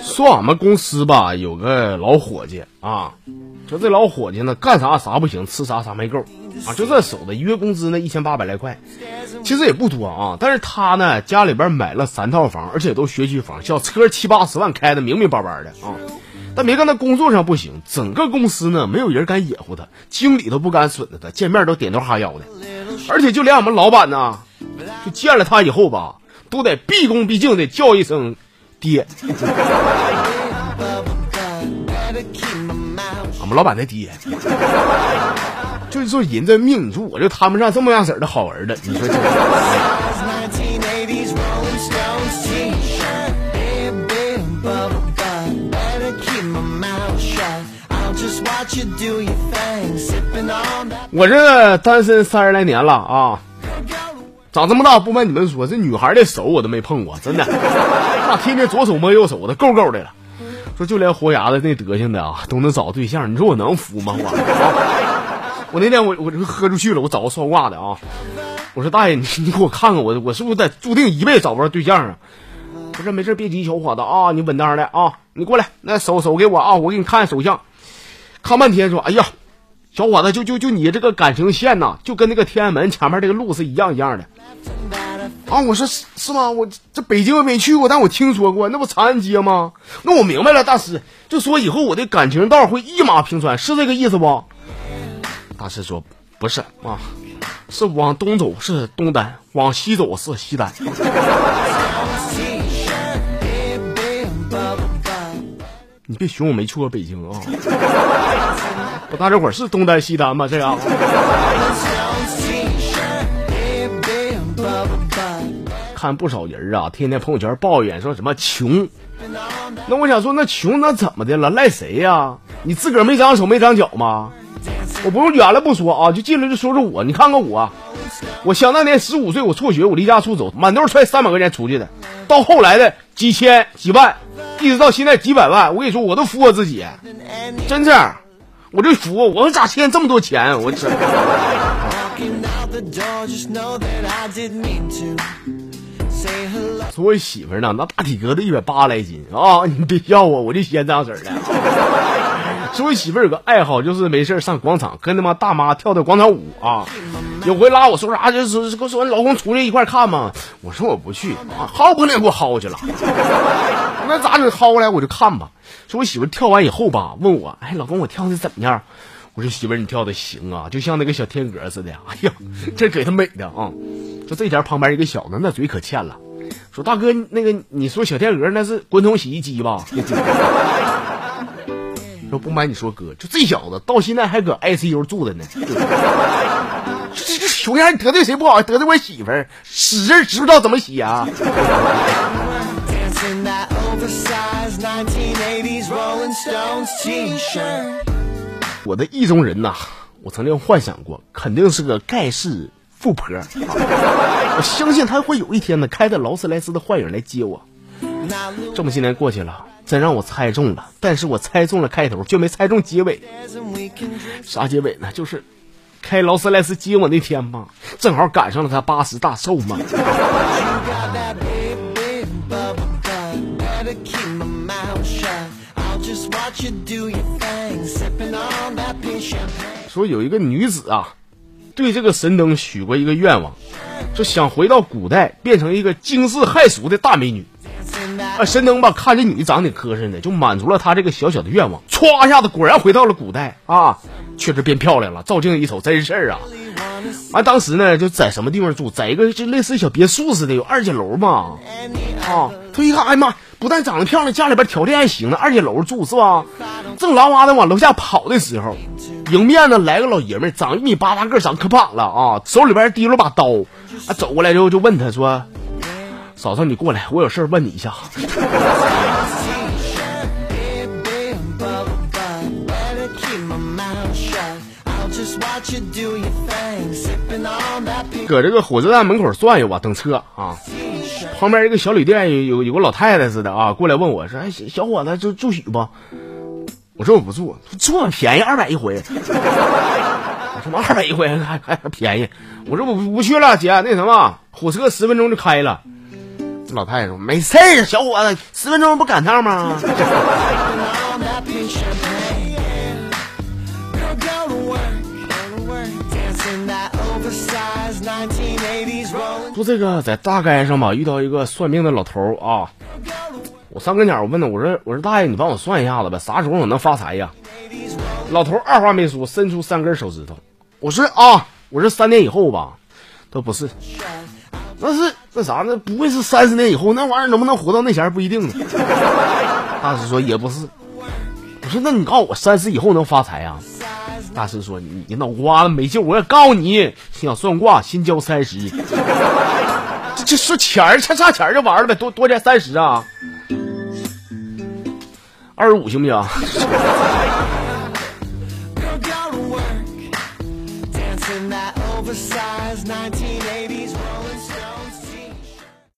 说俺们公司吧，有个老伙计啊，就这老伙计呢，干啥啥不行，吃啥啥没够啊，就这手子，一月工资呢一千八百来块，其实也不多啊，但是他呢家里边买了三套房，而且都学区房，小车七八十万开的明明白白的啊，但别看他工作上不行，整个公司呢没有人敢惹乎他，经理都不敢损着他，见面都点头哈腰的，而且就连俺们老板呢，就见了他以后吧，都得毕恭毕敬的叫一声爹。俺们老板的爹，就是说人这命，你说我就摊不上这么样式的好儿子，你说这。我这单身三十来年了啊，长这么大不瞒你们说，这女孩的手我都没碰过，真的，那天天左手摸右手的，够够的了。说就连活牙子那德行的啊，都能找对象，你说我能服吗？我，啊、我那天我我就喝出去了，我找个算卦的啊，我说大爷，你你给我看看我，我是不是得注定一辈子找不着对象啊？不是，没事，别急，小伙子啊，你稳当的啊，你过来，那手手给我啊，我给你看手相，看半天说，哎呀，小伙子，就就就你这个感情线呐，就跟那个天安门前面这个路是一样一样的。啊，我说是是吗？我这北京我没去过，但我听说过，那不长安街吗？那我明白了，大师就说以后我的感情道会一马平川，是这个意思不？大师说不是啊，是往东走是东单，往西走是西单。你别寻我没去过北京啊！我大这会儿是东单西单吗？这样。看不少人啊，天天朋友圈抱怨说什么穷。那我想说，那穷那怎么的了？赖谁呀？你自个儿没长手没长脚吗？我不用远了不说啊，就进来就说说我。你看看我，我想当年十五岁我辍学，我离家出走，满兜揣三百块钱出去的。到后来的几千几万，一直到现在几百万，我跟你说，我都服我自己，真是，我就服我，说咋欠这么多钱？我这。说我媳妇儿呢，那大体格子一百八来斤啊！你别笑我，我就先这样式儿的。说我媳妇儿有个爱好，就是没事上广场跟他妈大妈跳跳广场舞啊。有回拉我说啥，就是说说老公出去一块看嘛。我说我不去啊，薅不能给我薅去了。那咋整？薅过来我就看吧。说我媳妇儿跳完以后吧，问我，哎，老公我跳的怎么样？我说媳妇儿你跳的行啊，就像那个小天鹅似的。哎呀，这给他美的啊！就这前旁边一个小子，那嘴可欠了。说大哥，那个你说小天鹅那是滚筒洗衣机吧？说不瞒你说哥，就这小子到现在还搁 ICU 住着呢。这这熊样，你得罪谁不好？得罪我媳妇儿，使劲知不知道怎么洗啊？我的意中人呐，我曾经幻想过，肯定是个盖世富婆。我相信他会有一天呢，开着劳斯莱斯的幻影来接我。这么些年过去了，真让我猜中了，但是我猜中了开头，却没猜中结尾。啥结尾呢？就是开劳斯莱斯接我那天嘛，正好赶上了他八十大寿嘛。说有一个女子啊，对这个神灯许过一个愿望，就想回到古代，变成一个惊世骇俗的大美女。啊，神灯吧，看这女的长得挺磕碜的，就满足了他这个小小的愿望。歘一下子，果然回到了古代啊，确实变漂亮了。照镜子一瞅，真事儿啊！完，当时呢，就在什么地方住，在一个就类似小别墅似的，有二姐楼嘛。啊，他一看，哎呀妈，不但长得漂亮，家里边条件还行呢，二姐楼住是吧？正狼哇的往楼下跑的时候，迎面呢来个老爷们，长一米八大个，长可胖了啊，手里边提了把刀，啊，走过来之后就问他说。嫂子，你过来，我有事问你一下。搁这个火车站门口转悠吧，等车啊。旁边一个小旅店有有有个老太太似的啊，过来问我说：“哎，小伙子，住住许不？”我说我不住，住便宜，二百一回。什么二百一回还还还便宜？我说我不去了，姐，那什么，火车十分钟就开了。老太太说：“没事儿，小伙子，十分钟不赶趟吗？”说这个在大街上吧，遇到一个算命的老头啊，我上跟前我问他，我说我说大爷，你帮我算一下子呗，啥时候我能发财呀？老头二话没说，伸出三根手指头，我说啊，我说三年以后吧，他不是，那是那啥那不会是三十年以后那玩意儿能不能活到那前儿不一定呢？大师说也不是，我说那你告诉我三十以后能发财呀？大师说：“你你脑瓜子没救！我要告诉你，想算卦先交三十，这这说钱儿差差钱儿就完了呗，多多加三十啊，二十五行不行？”